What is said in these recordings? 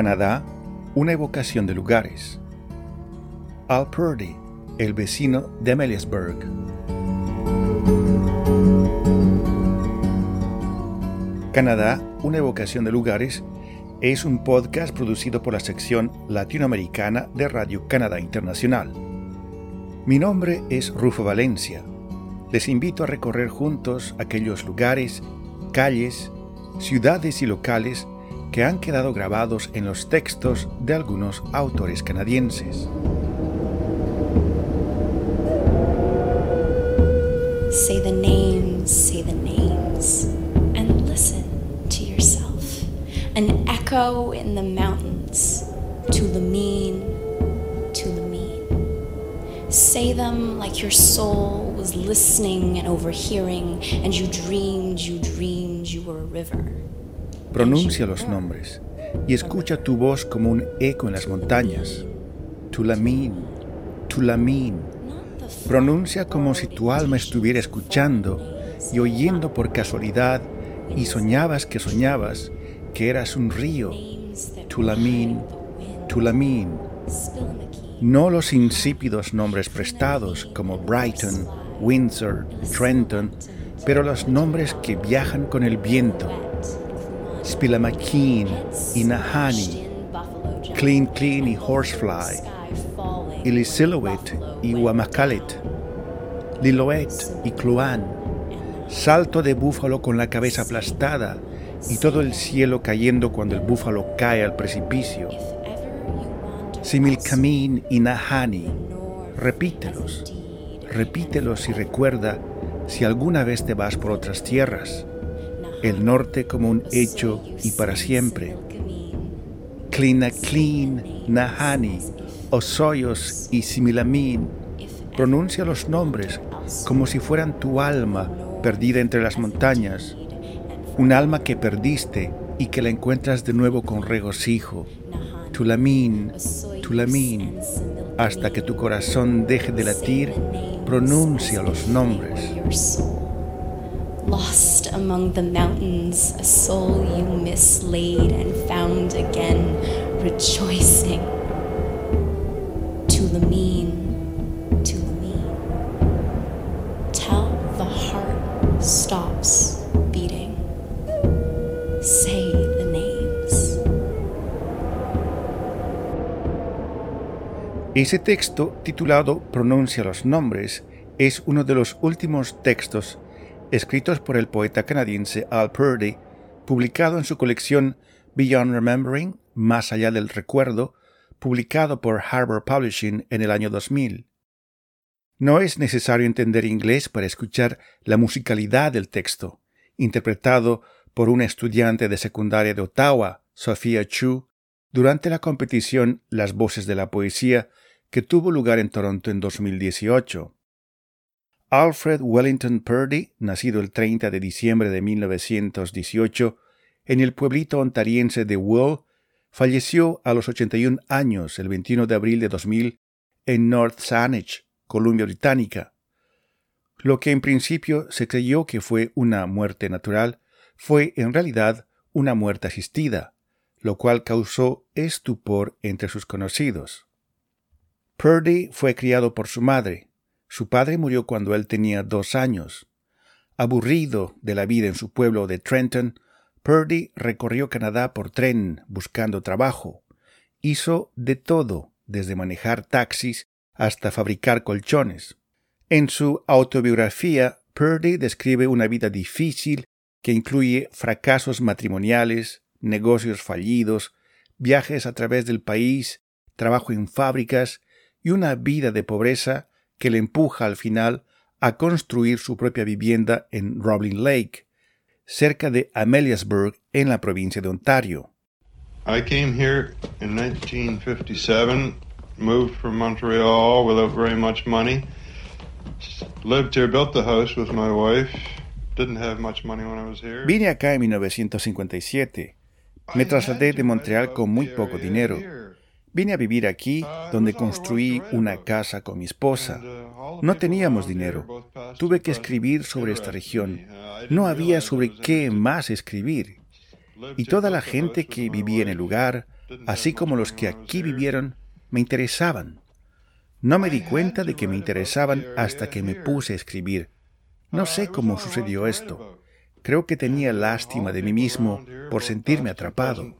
Canadá, una evocación de lugares. Al Purdy, el vecino de Amelisburg. Canadá, una evocación de lugares, es un podcast producido por la sección latinoamericana de Radio Canadá Internacional. Mi nombre es Rufo Valencia. Les invito a recorrer juntos aquellos lugares, calles, ciudades y locales que han quedado grabados en los textos de algunos autores canadienses. Say the names, say the names, and listen to yourself. An echo in the mountains, to the mean, to the mean. Say them like your soul was listening and overhearing, and you dreamed, you dreamed you were a river. Pronuncia los nombres y escucha tu voz como un eco en las montañas. Tulamin, Tulamin. Pronuncia como si tu alma estuviera escuchando y oyendo por casualidad y soñabas que soñabas que eras un río. Tulamin, Tulamin. No los insípidos nombres prestados como Brighton, Windsor, Trenton, pero los nombres que viajan con el viento Spilamakin y Nahani, Clean Clean y Horsefly, Ilisilowit y Wamakalit, Liloet y Cluan, Salto de búfalo con la cabeza aplastada y todo el cielo cayendo cuando el búfalo cae al precipicio. Similcamin y Nahani, repítelos, repítelos y recuerda si alguna vez te vas por otras tierras el norte como un hecho y para siempre. Clean, Nahani, Osoyos y Similamin. Pronuncia los nombres como si fueran tu alma perdida entre las montañas, un alma que perdiste y que la encuentras de nuevo con regocijo. Tulamin, Tulamin, hasta que tu corazón deje de latir, pronuncia los nombres. Lost among the mountains, a soul you mislaid and found again, rejoicing. To the mean, to the mean. Tell the heart stops beating. Say the names. Ese texto, titulado Pronuncia los nombres, es uno de los últimos textos escritos por el poeta canadiense Al Purdy, publicado en su colección Beyond Remembering, Más allá del recuerdo, publicado por Harbour Publishing en el año 2000. No es necesario entender inglés para escuchar la musicalidad del texto, interpretado por una estudiante de secundaria de Ottawa, Sophia Chu, durante la competición Las Voces de la Poesía que tuvo lugar en Toronto en 2018. Alfred Wellington Purdy, nacido el 30 de diciembre de 1918 en el pueblito ontariense de Will, falleció a los 81 años el 21 de abril de 2000 en North Saanich, Columbia Británica. Lo que en principio se creyó que fue una muerte natural fue en realidad una muerte asistida, lo cual causó estupor entre sus conocidos. Purdy fue criado por su madre, su padre murió cuando él tenía dos años. Aburrido de la vida en su pueblo de Trenton, Purdy recorrió Canadá por tren buscando trabajo. Hizo de todo, desde manejar taxis hasta fabricar colchones. En su autobiografía, Purdy describe una vida difícil que incluye fracasos matrimoniales, negocios fallidos, viajes a través del país, trabajo en fábricas y una vida de pobreza que le empuja al final a construir su propia vivienda en Roblin Lake, cerca de Ameliasburg, en la provincia de Ontario. I came here in 1957, moved from Montreal without very much money. Lived here, built the house with my wife. Didn't have much money when I was here. Vine acá en 1957. Me trasladé de Montreal con muy poco dinero. Vine a vivir aquí, donde construí una casa con mi esposa. No teníamos dinero. Tuve que escribir sobre esta región. No había sobre qué más escribir. Y toda la gente que vivía en el lugar, así como los que aquí vivieron, me interesaban. No me di cuenta de que me interesaban hasta que me puse a escribir. No sé cómo sucedió esto. Creo que tenía lástima de mí mismo por sentirme atrapado.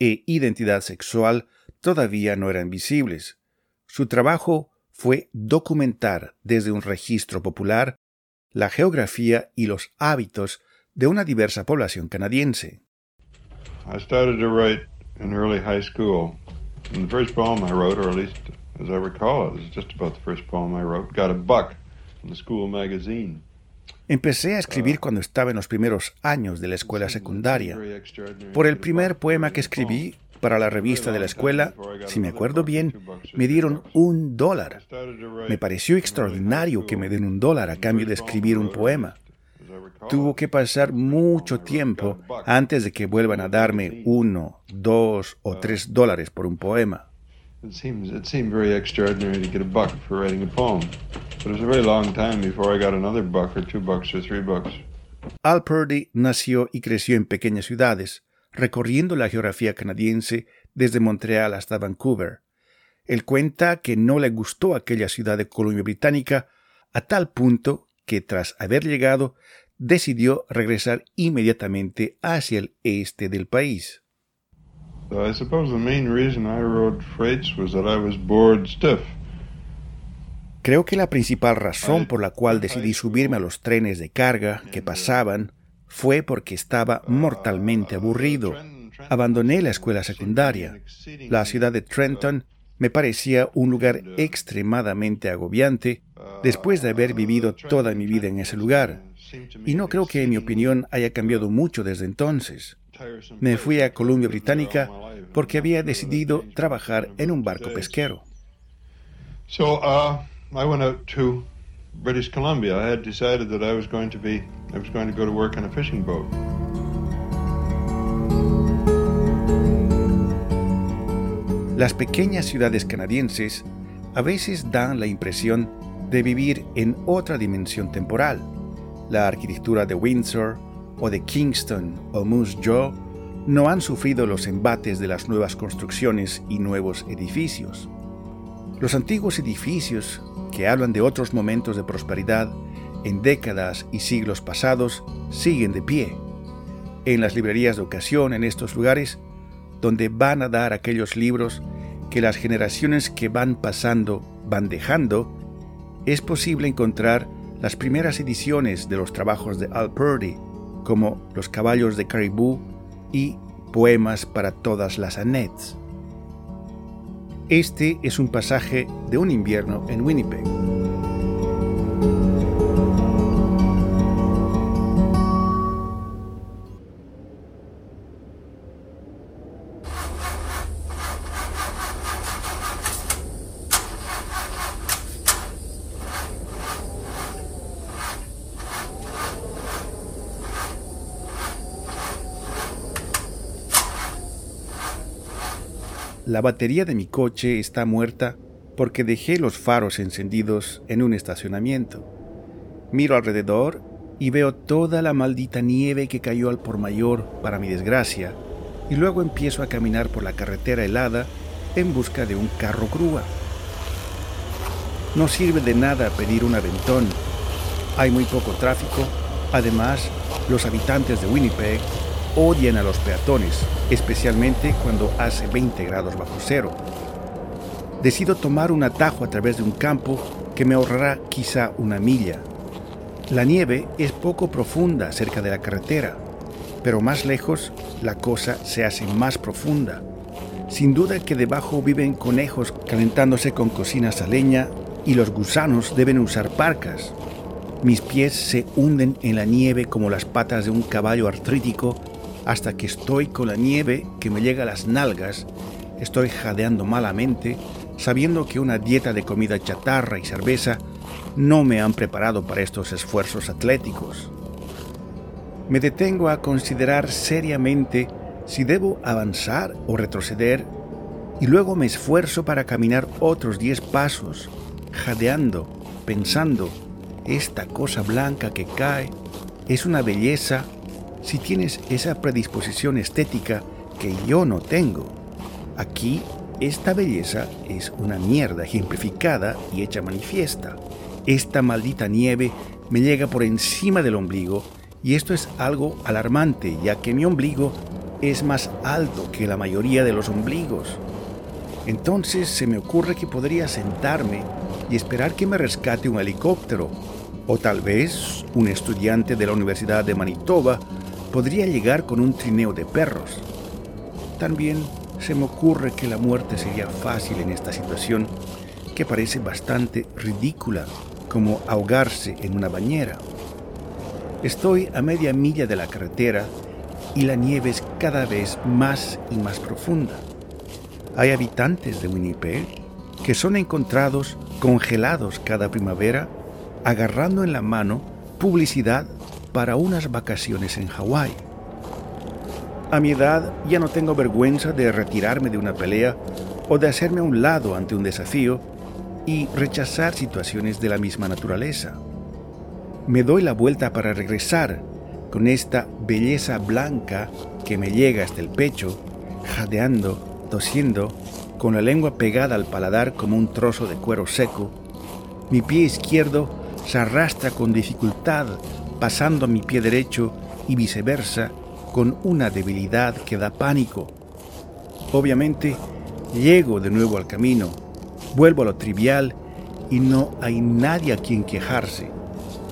e identidad sexual todavía no eran visibles. Su trabajo fue documentar desde un registro popular la geografía y los hábitos de una diversa población canadiense. I started to write in early high school. And the first poem I wrote, or at least as I recall it, was just about the first poem I wrote, got a buck in the school magazine. Empecé a escribir uh, cuando estaba en los primeros años de la escuela secundaria. Por el primer poema que escribí para la revista de la escuela, si me acuerdo bien, me dieron un dólar. Me pareció extraordinario que me den un dólar a cambio de escribir un poema. Tuvo que pasar mucho tiempo antes de que vuelvan a darme uno, dos o tres dólares por un poema. Al Purdy nació y creció en pequeñas ciudades, recorriendo la geografía canadiense desde Montreal hasta Vancouver. Él cuenta que no le gustó aquella ciudad de Columbia Británica a tal punto que tras haber llegado decidió regresar inmediatamente hacia el este del país. I suppose the main reason I rode freights was that I was bored stiff. Creo que la principal razón por la cual decidí subirme a los trenes de carga que pasaban fue porque estaba mortalmente aburrido. Abandoné la escuela secundaria. La ciudad de Trenton me parecía un lugar extremadamente agobiante después de haber vivido toda mi vida en ese lugar. Y no creo que mi opinión haya cambiado mucho desde entonces. Me fui a Columbia Británica porque había decidido trabajar en un barco pesquero. I went out to British Columbia. I had decided that I was going to be I was going to go to work on a fishing boat. Las pequeñas ciudades canadienses a veces dan la impresión de vivir en otra dimensión temporal. La arquitectura de Windsor o de Kingston o Moose Jaw no han sufrido los embates de las nuevas construcciones y nuevos edificios. Los antiguos edificios que hablan de otros momentos de prosperidad en décadas y siglos pasados siguen de pie. En las librerías de ocasión en estos lugares, donde van a dar aquellos libros que las generaciones que van pasando van dejando, es posible encontrar las primeras ediciones de los trabajos de Al Purdy, como Los caballos de Caribou y Poemas para todas las Annets. Este es un pasaje de un invierno en Winnipeg. La batería de mi coche está muerta porque dejé los faros encendidos en un estacionamiento. Miro alrededor y veo toda la maldita nieve que cayó al por mayor para mi desgracia, y luego empiezo a caminar por la carretera helada en busca de un carro grúa. No sirve de nada pedir un aventón. Hay muy poco tráfico. Además, los habitantes de Winnipeg odian a los peatones, especialmente cuando hace 20 grados bajo cero. Decido tomar un atajo a través de un campo que me ahorrará quizá una milla. La nieve es poco profunda cerca de la carretera, pero más lejos la cosa se hace más profunda. Sin duda que debajo viven conejos calentándose con cocinas a leña y los gusanos deben usar parcas. Mis pies se hunden en la nieve como las patas de un caballo artrítico hasta que estoy con la nieve que me llega a las nalgas, estoy jadeando malamente, sabiendo que una dieta de comida chatarra y cerveza no me han preparado para estos esfuerzos atléticos. Me detengo a considerar seriamente si debo avanzar o retroceder y luego me esfuerzo para caminar otros diez pasos, jadeando, pensando, esta cosa blanca que cae es una belleza si tienes esa predisposición estética que yo no tengo. Aquí, esta belleza es una mierda ejemplificada y hecha manifiesta. Esta maldita nieve me llega por encima del ombligo y esto es algo alarmante ya que mi ombligo es más alto que la mayoría de los ombligos. Entonces se me ocurre que podría sentarme y esperar que me rescate un helicóptero, o tal vez un estudiante de la Universidad de Manitoba podría llegar con un trineo de perros. También se me ocurre que la muerte sería fácil en esta situación, que parece bastante ridícula, como ahogarse en una bañera. Estoy a media milla de la carretera y la nieve es cada vez más y más profunda. Hay habitantes de Winnipeg que son encontrados congelados cada primavera agarrando en la mano publicidad para unas vacaciones en Hawái. A mi edad ya no tengo vergüenza de retirarme de una pelea o de hacerme a un lado ante un desafío y rechazar situaciones de la misma naturaleza. Me doy la vuelta para regresar con esta belleza blanca que me llega hasta el pecho, jadeando tosiendo, con la lengua pegada al paladar como un trozo de cuero seco. Mi pie izquierdo se arrastra con dificultad, pasando a mi pie derecho y viceversa, con una debilidad que da pánico. Obviamente, llego de nuevo al camino, vuelvo a lo trivial y no hay nadie a quien quejarse,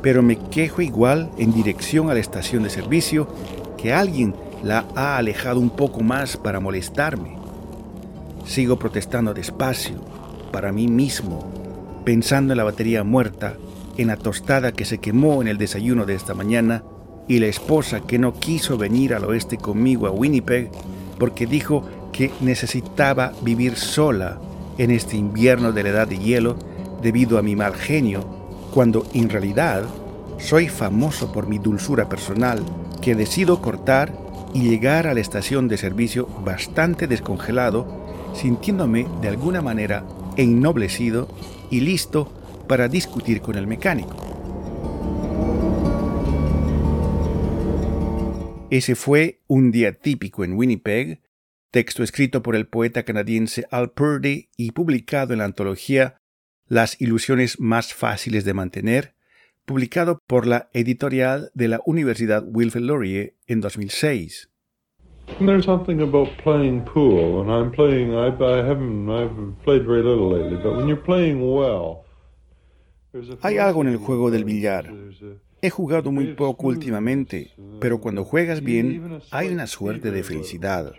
pero me quejo igual en dirección a la estación de servicio que alguien la ha alejado un poco más para molestarme. Sigo protestando despacio, para mí mismo, pensando en la batería muerta, en la tostada que se quemó en el desayuno de esta mañana y la esposa que no quiso venir al oeste conmigo a Winnipeg porque dijo que necesitaba vivir sola en este invierno de la edad de hielo debido a mi mal genio, cuando en realidad soy famoso por mi dulzura personal que decido cortar y llegar a la estación de servicio bastante descongelado sintiéndome de alguna manera ennoblecido y listo para discutir con el mecánico. Ese fue un día típico en Winnipeg, texto escrito por el poeta canadiense Al Purdy y publicado en la antología Las ilusiones más fáciles de mantener, publicado por la editorial de la Universidad Wilfrid Laurier en 2006. There's something about playing pool, and I'm playing. I, haven't. I've played very little lately, but when you're playing well, Hay algo en el juego del billar. He jugado muy poco últimamente, pero cuando juegas bien, hay una suerte de felicidad.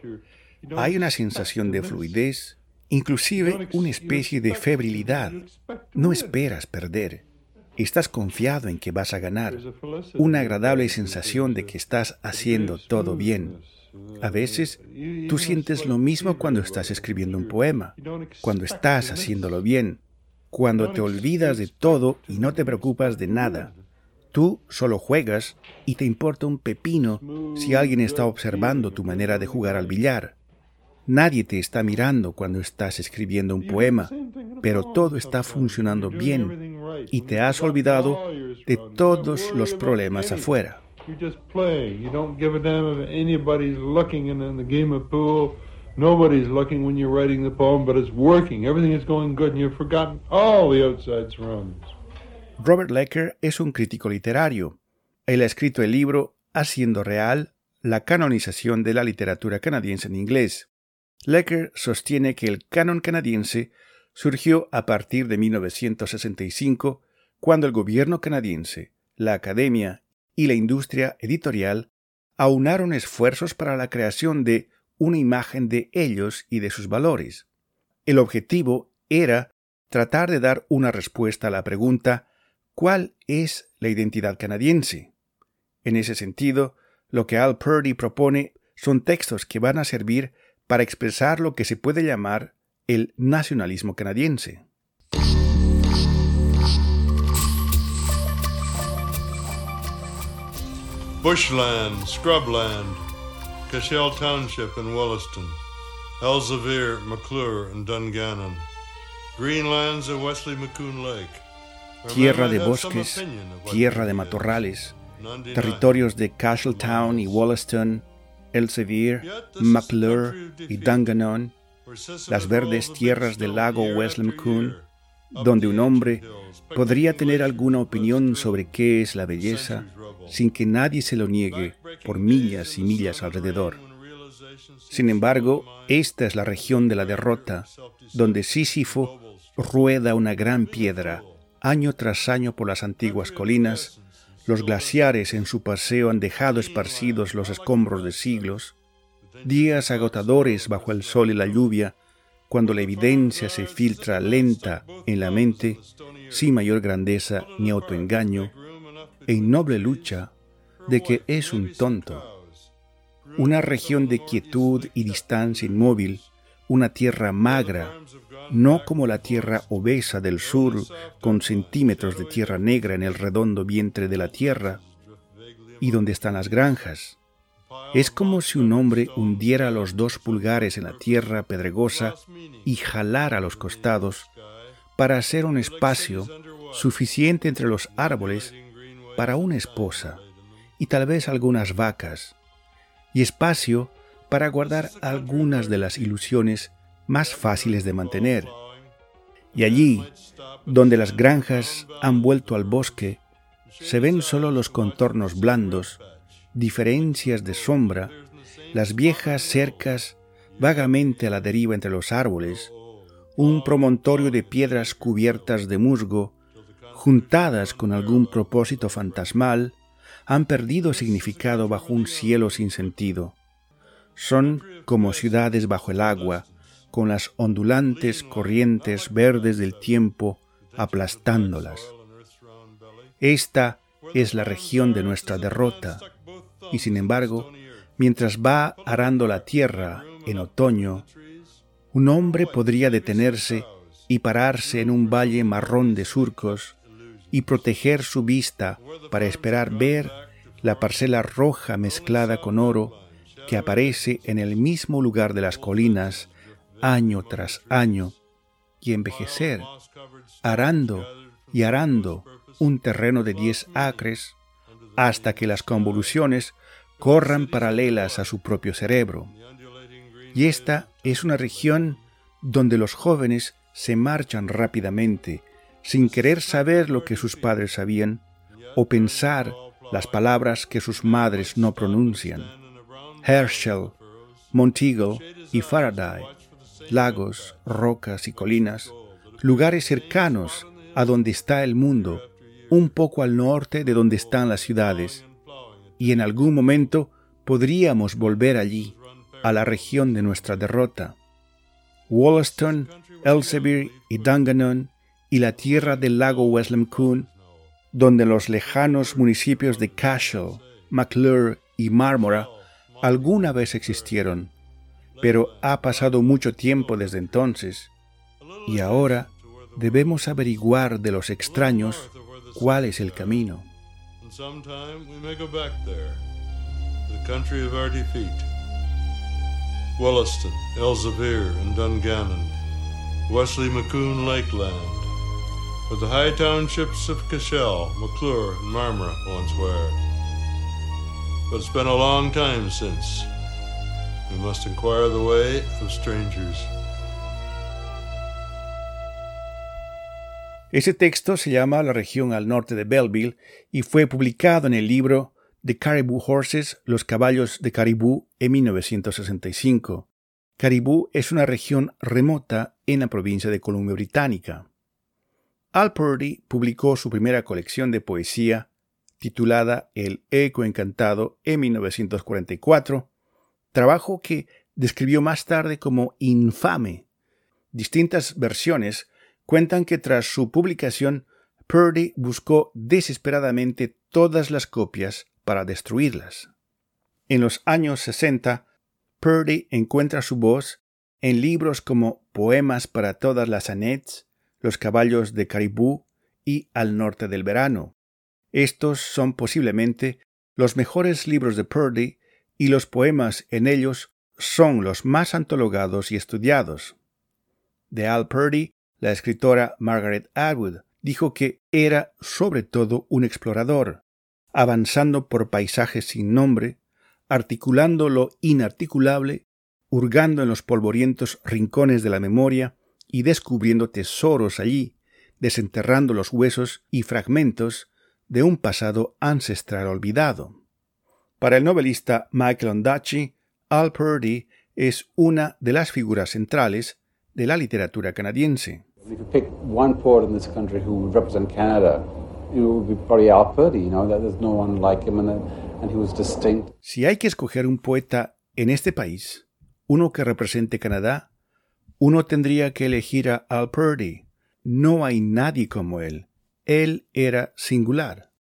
Hay una sensación de fluidez, inclusive una especie de febrilidad. No esperas perder. Estás confiado en que vas a ganar. Una agradable sensación de que estás haciendo todo bien. A veces tú sientes lo mismo cuando estás escribiendo un poema, cuando estás haciéndolo bien, cuando te olvidas de todo y no te preocupas de nada. Tú solo juegas y te importa un pepino si alguien está observando tu manera de jugar al billar. Nadie te está mirando cuando estás escribiendo un poema, pero todo está funcionando bien y te has olvidado de todos los problemas afuera. You're just playing. You don't give a damn if anybody's looking in, in the game of pool. Nobody's looking when you're writing the poem, but it's working. Everything is going good, and you've forgotten all the outside surroundings. Robert Lecker es un crítico literario. Él ha escrito el libro Haciendo real la canonización de la literatura canadiense en inglés. Lecker sostiene que el canon canadiense surgió a partir de 1965, cuando el gobierno canadiense, la academia y la industria editorial aunaron esfuerzos para la creación de una imagen de ellos y de sus valores. El objetivo era tratar de dar una respuesta a la pregunta ¿cuál es la identidad canadiense? En ese sentido, lo que Al Purdy propone son textos que van a servir para expresar lo que se puede llamar el nacionalismo canadiense. Bushland, Scrubland, Cashel Township in Williston, Elzevir, McClure and Dungannon, Greenlands at Wesley McCoon Lake. Tierra de bosques, tierra de matorrales, territorios de Castletown y Wollaston, Elsevier, McClure y Dungannon, las verdes tierras del lago Wesley donde un hombre podría tener alguna opinión sobre qué es la belleza sin que nadie se lo niegue por millas y millas alrededor. Sin embargo, esta es la región de la derrota, donde Sísifo rueda una gran piedra año tras año por las antiguas colinas, los glaciares en su paseo han dejado esparcidos los escombros de siglos, días agotadores bajo el sol y la lluvia, cuando la evidencia se filtra lenta en la mente, sin mayor grandeza ni autoengaño, en noble lucha de que es un tonto. Una región de quietud y distancia inmóvil, una tierra magra, no como la tierra obesa del sur con centímetros de tierra negra en el redondo vientre de la tierra, y donde están las granjas. Es como si un hombre hundiera los dos pulgares en la tierra pedregosa y jalara los costados para hacer un espacio suficiente entre los árboles para una esposa y tal vez algunas vacas, y espacio para guardar algunas de las ilusiones más fáciles de mantener. Y allí, donde las granjas han vuelto al bosque, se ven solo los contornos blandos, diferencias de sombra, las viejas cercas vagamente a la deriva entre los árboles, un promontorio de piedras cubiertas de musgo juntadas con algún propósito fantasmal, han perdido significado bajo un cielo sin sentido. Son como ciudades bajo el agua, con las ondulantes corrientes verdes del tiempo aplastándolas. Esta es la región de nuestra derrota, y sin embargo, mientras va arando la tierra en otoño, un hombre podría detenerse y pararse en un valle marrón de surcos y proteger su vista para esperar ver la parcela roja mezclada con oro que aparece en el mismo lugar de las colinas año tras año y envejecer, arando y arando un terreno de diez acres hasta que las convoluciones corran paralelas a su propio cerebro. Y esta es una región donde los jóvenes se marchan rápidamente sin querer saber lo que sus padres sabían o pensar las palabras que sus madres no pronuncian. Herschel, Monteagle y Faraday, lagos, rocas y colinas, lugares cercanos a donde está el mundo, un poco al norte de donde están las ciudades, y en algún momento podríamos volver allí, a la región de nuestra derrota. Wollaston, Elsevier y Dungannon y la tierra del lago Wesleymcoon, donde los lejanos municipios de Cashel, McClure y Marmora alguna vez existieron, pero ha pasado mucho tiempo desde entonces, y ahora debemos averiguar de los extraños cuál es el camino. Wollaston, Elsevier and Dungannon, Wesley McCoon Lakeland, with the high townships of Cashel, McClure, and Marmora once were. But it's been a long time since. We must inquire the way of strangers. Ese texto se llama La región al norte de Belleville y fue publicado en el libro The Caribou Horses, Los caballos de Caribou, en 1965. Caribou es una región remota en la provincia de Columbia Británica. Al Purdy publicó su primera colección de poesía, titulada El Eco Encantado, en 1944, trabajo que describió más tarde como infame. Distintas versiones cuentan que tras su publicación, Purdy buscó desesperadamente todas las copias para destruirlas. En los años 60, Purdy encuentra su voz en libros como Poemas para todas las Annets, Los caballos de Caribú y Al norte del verano. Estos son posiblemente los mejores libros de Purdy y los poemas en ellos son los más antologados y estudiados. De Al Purdy, la escritora Margaret Atwood dijo que era sobre todo un explorador, avanzando por paisajes sin nombre, articulando lo inarticulable, hurgando en los polvorientos rincones de la memoria y descubriendo tesoros allí, desenterrando los huesos y fragmentos de un pasado ancestral olvidado. Para el novelista Michael Ondaatje, Al Purdy es una de las figuras centrales de la literatura canadiense. Si hay que escoger un poeta en este país, uno que represente Canadá, uno tendría que elegir a Al Purdy. No hay nadie como él. Él era singular.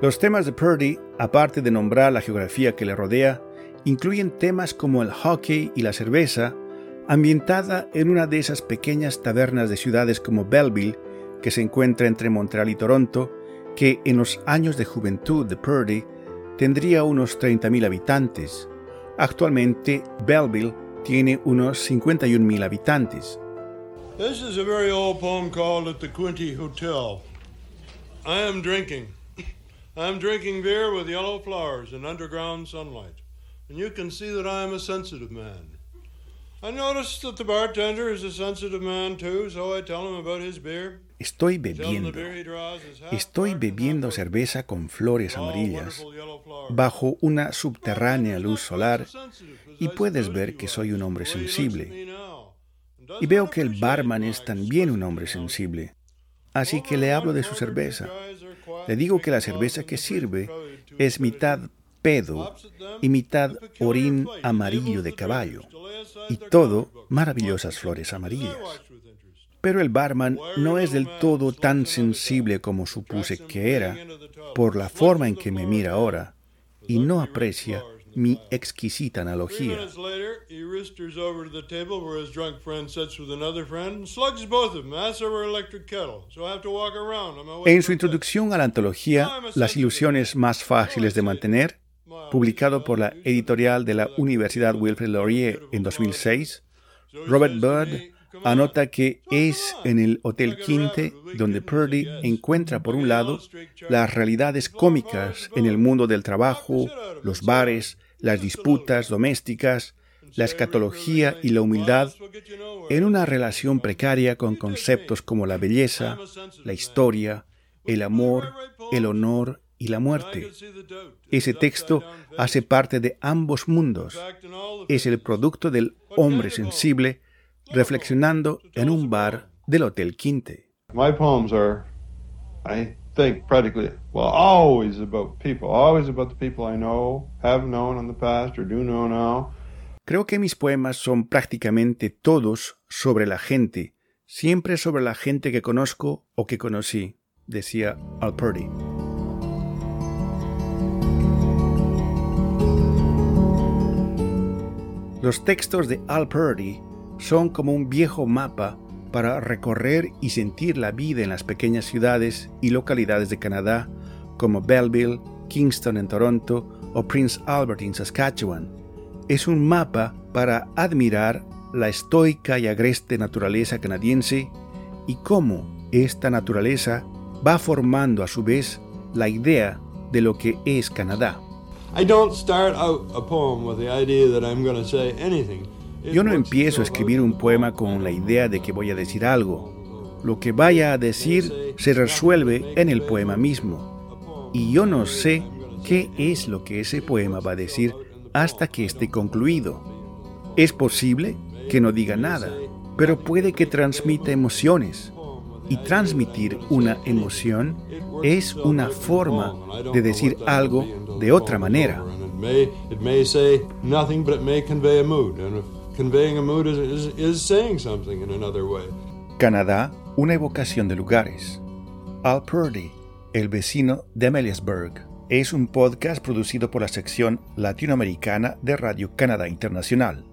Los temas de Purdy, aparte de nombrar la geografía que le rodea, incluyen temas como el hockey y la cerveza, ambientada en una de esas pequeñas tabernas de ciudades como Belleville, que se encuentra entre Montreal y Toronto, que en los años de juventud de Purdy tendría unos 30.000 habitantes. Actualmente, Belleville tiene unos 51.000 habitantes. This is a very old poem called At the Quinty Hotel. I am drinking. I am drinking beer with yellow flowers and underground sunlight. And you can see that I am a sensitive man. I notice that the bartender is a sensitive man too, so I tell him about his beer. Estoy bebiendo. Estoy bebiendo cerveza con flores amarillas bajo una subterránea luz solar y puedes ver que soy un hombre sensible. Y veo que el barman es también un hombre sensible. Así que le hablo de su cerveza. Le digo que la cerveza que sirve es mitad pedo y mitad orín amarillo de caballo. Y todo maravillosas flores amarillas. Pero el barman no es del todo tan sensible como supuse que era por la forma en que me mira ahora y no aprecia mi exquisita analogía. En su introducción a la antología Las ilusiones más fáciles de mantener, publicado por la editorial de la Universidad Wilfrid Laurier en 2006, Robert Bird anota que es en el Hotel Quinte donde Purdy encuentra por un lado las realidades cómicas en el mundo del trabajo, los bares, las disputas domésticas, la escatología y la humildad en una relación precaria con conceptos como la belleza, la historia, el amor, el honor y la muerte. Ese texto hace parte de ambos mundos. Es el producto del hombre sensible reflexionando en un bar del Hotel Quinte. My poems are, I think, practically, well, always about people, always about the people I know, have known in the past, or do know now. Creo que mis poemas son prácticamente todos sobre la gente, siempre sobre la gente que conozco o que conocí, decía Alperti. Los textos de Al Purdy son como un viejo mapa para recorrer y sentir la vida en las pequeñas ciudades y localidades de Canadá como Belleville, Kingston en Toronto o Prince Albert en Saskatchewan. Es un mapa para admirar la estoica y agreste naturaleza canadiense y cómo esta naturaleza va formando a su vez la idea de lo que es Canadá. I don't start out a poem with the idea that I'm going to say anything. Yo no empiezo a escribir un poema con la idea de que voy a decir algo. Lo que vaya a decir se resuelve en el poema mismo. Y yo no sé qué es lo que ese poema va a decir hasta que esté concluido. Es posible que no diga nada, pero puede que transmita emociones. Y transmitir una emoción es una forma de decir algo de otra manera. Canadá, una evocación de lugares. Al Purdy, el vecino de Amelisburg, es un podcast producido por la sección latinoamericana de Radio Canadá Internacional.